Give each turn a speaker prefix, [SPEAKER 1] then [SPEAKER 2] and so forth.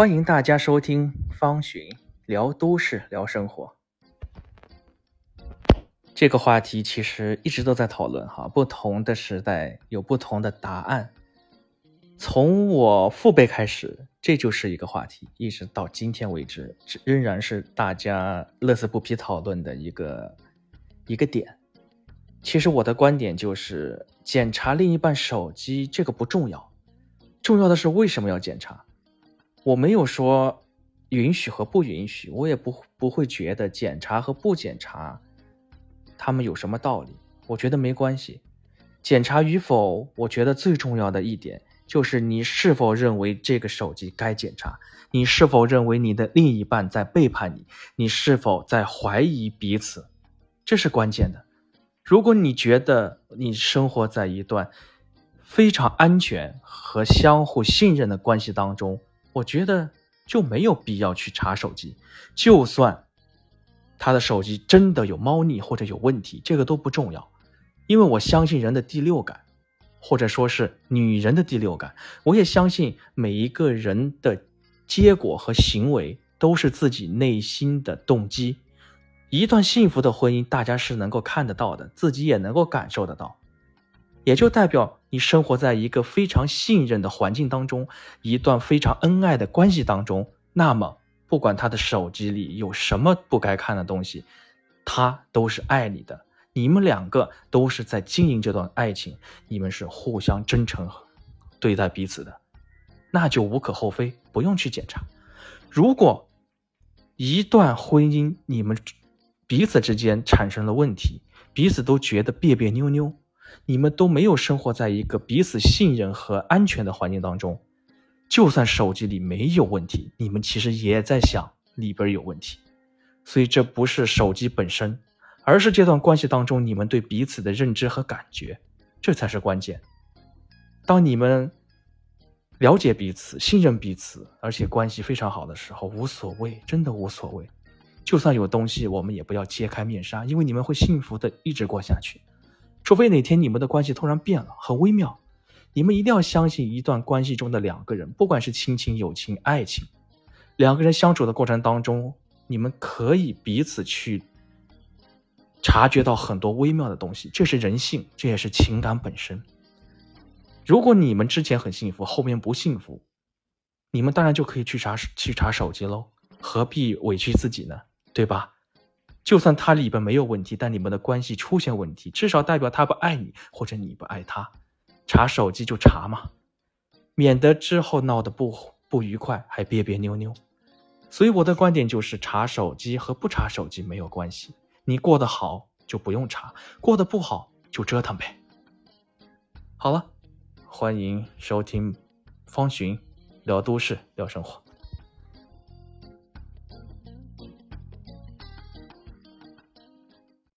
[SPEAKER 1] 欢迎大家收听方寻聊都市聊生活。这个话题其实一直都在讨论哈，不同的时代有不同的答案。从我父辈开始，这就是一个话题，一直到今天为止，仍然是大家乐此不疲讨论的一个一个点。其实我的观点就是，检查另一半手机这个不重要，重要的是为什么要检查。我没有说允许和不允许，我也不不会觉得检查和不检查，他们有什么道理？我觉得没关系。检查与否，我觉得最重要的一点。就是你是否认为这个手机该检查？你是否认为你的另一半在背叛你？你是否在怀疑彼此？这是关键的。如果你觉得你生活在一段非常安全和相互信任的关系当中，我觉得就没有必要去查手机。就算他的手机真的有猫腻或者有问题，这个都不重要，因为我相信人的第六感。或者说是女人的第六感，我也相信每一个人的结果和行为都是自己内心的动机。一段幸福的婚姻，大家是能够看得到的，自己也能够感受得到，也就代表你生活在一个非常信任的环境当中，一段非常恩爱的关系当中。那么，不管他的手机里有什么不该看的东西，他都是爱你的。你们两个都是在经营这段爱情，你们是互相真诚对待彼此的，那就无可厚非，不用去检查。如果一段婚姻你们彼此之间产生了问题，彼此都觉得别别扭扭，你们都没有生活在一个彼此信任和安全的环境当中，就算手机里没有问题，你们其实也在想里边有问题，所以这不是手机本身。而是这段关系当中，你们对彼此的认知和感觉，这才是关键。当你们了解彼此、信任彼此，而且关系非常好的时候，无所谓，真的无所谓。就算有东西，我们也不要揭开面纱，因为你们会幸福的一直过下去。除非哪天你们的关系突然变了，很微妙。你们一定要相信，一段关系中的两个人，不管是亲情、友情、爱情，两个人相处的过程当中，你们可以彼此去。察觉到很多微妙的东西，这是人性，这也是情感本身。如果你们之前很幸福，后面不幸福，你们当然就可以去查去查手机喽，何必委屈自己呢？对吧？就算他里边没有问题，但你们的关系出现问题，至少代表他不爱你，或者你不爱他。查手机就查嘛，免得之后闹得不不愉快，还别别扭扭。所以我的观点就是，查手机和不查手机没有关系。你过得好就不用查，过得不好就折腾呗。好了，欢迎收听方寻聊都市聊生活。